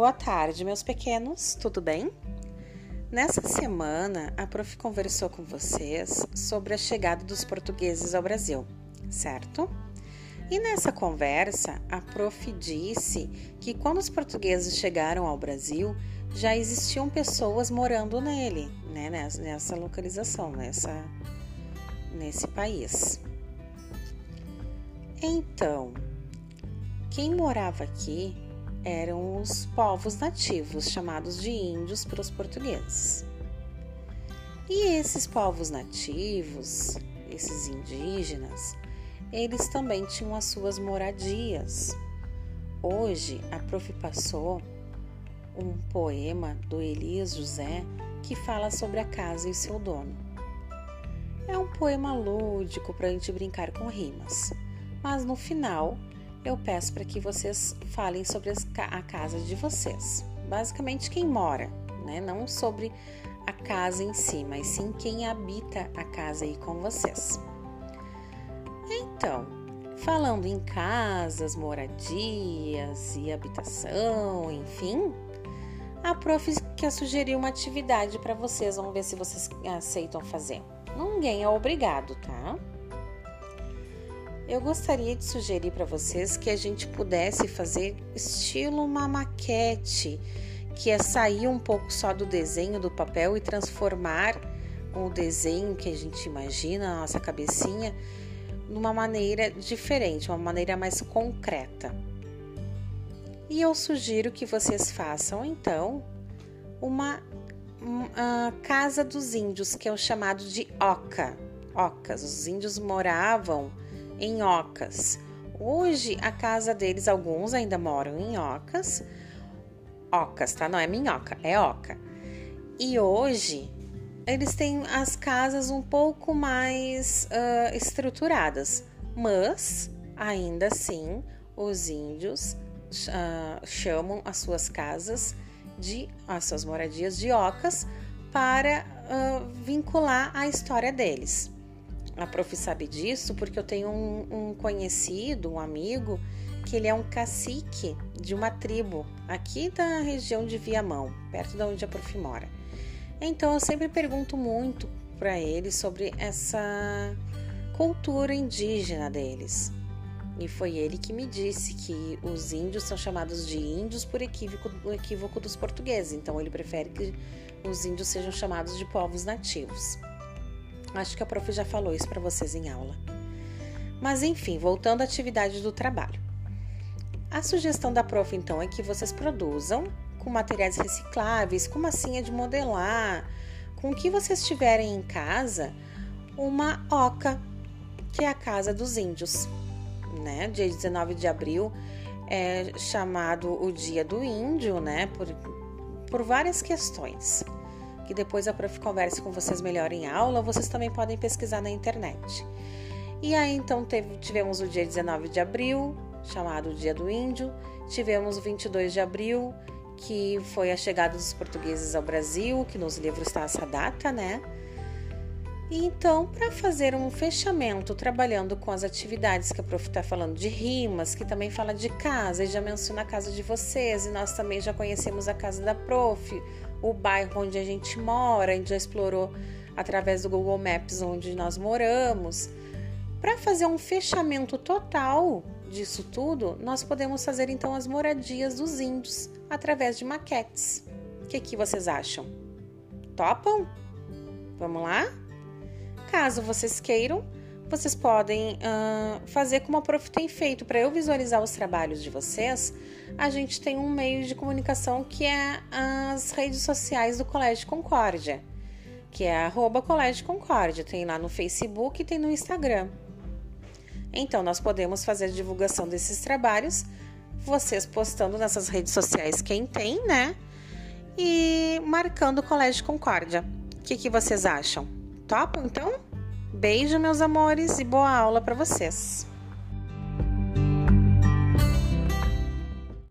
Boa tarde, meus pequenos, tudo bem? Nessa semana, a prof conversou com vocês sobre a chegada dos portugueses ao Brasil, certo? E nessa conversa, a prof disse que quando os portugueses chegaram ao Brasil, já existiam pessoas morando nele, né, nessa localização, nessa, nesse país. Então, quem morava aqui eram os povos nativos, chamados de índios pelos portugueses. E esses povos nativos, esses indígenas, eles também tinham as suas moradias. Hoje, a prof passou um poema do Elias José que fala sobre a casa e seu dono. É um poema lúdico para a gente brincar com rimas, mas no final eu peço para que vocês falem sobre a casa de vocês. Basicamente, quem mora, né? Não sobre a casa em si, mas sim quem habita a casa aí com vocês. Então, falando em casas, moradias e habitação, enfim, a prof quer sugerir uma atividade para vocês. Vamos ver se vocês aceitam fazer. Ninguém é obrigado, tá? Eu gostaria de sugerir para vocês que a gente pudesse fazer estilo uma maquete, que é sair um pouco só do desenho do papel e transformar o desenho que a gente imagina na nossa cabecinha numa maneira diferente, uma maneira mais concreta. E eu sugiro que vocês façam então uma, uma casa dos índios, que é o chamado de oca. Ocas. Os índios moravam em ocas. Hoje a casa deles, alguns ainda moram em ocas. Ocas, tá? Não é minhoca, é oca. E hoje eles têm as casas um pouco mais uh, estruturadas, mas ainda assim os índios uh, chamam as suas casas de as suas moradias de ocas para uh, vincular a história deles. A prof sabe disso porque eu tenho um, um conhecido, um amigo, que ele é um cacique de uma tribo aqui da região de Viamão, perto de onde a prof mora. Então eu sempre pergunto muito para ele sobre essa cultura indígena deles. E foi ele que me disse que os índios são chamados de índios por equívoco, equívoco dos portugueses. Então ele prefere que os índios sejam chamados de povos nativos. Acho que a prof já falou isso para vocês em aula. Mas enfim, voltando à atividade do trabalho. A sugestão da prof então é que vocês produzam com materiais recicláveis, com massinha de modelar, com o que vocês tiverem em casa, uma oca, que é a casa dos índios, né? Dia 19 de abril é chamado o Dia do Índio, né? Por, por várias questões que depois a prof converse com vocês melhor em aula, vocês também podem pesquisar na internet. E aí então teve, tivemos o dia 19 de abril, chamado Dia do Índio, tivemos o 22 de abril, que foi a chegada dos portugueses ao Brasil, que nos livros está essa data, né? E então, para fazer um fechamento, trabalhando com as atividades que a prof está falando de rimas, que também fala de casa, e já menciona a casa de vocês, e nós também já conhecemos a casa da prof, o bairro onde a gente mora, a gente já explorou através do Google Maps onde nós moramos. Para fazer um fechamento total disso tudo, nós podemos fazer então as moradias dos índios através de maquetes. O que, que vocês acham? Topam? Vamos lá? Caso vocês queiram, vocês podem uh, fazer como a Prof tem feito. Para eu visualizar os trabalhos de vocês, a gente tem um meio de comunicação que é as redes sociais do Colégio Concórdia, que é arroba Colégio Concórdia. Tem lá no Facebook e tem no Instagram. Então, nós podemos fazer divulgação desses trabalhos, vocês postando nessas redes sociais quem tem, né? E marcando o Colégio Concórdia. O que, que vocês acham? Topam, então? Beijo, meus amores, e boa aula para vocês.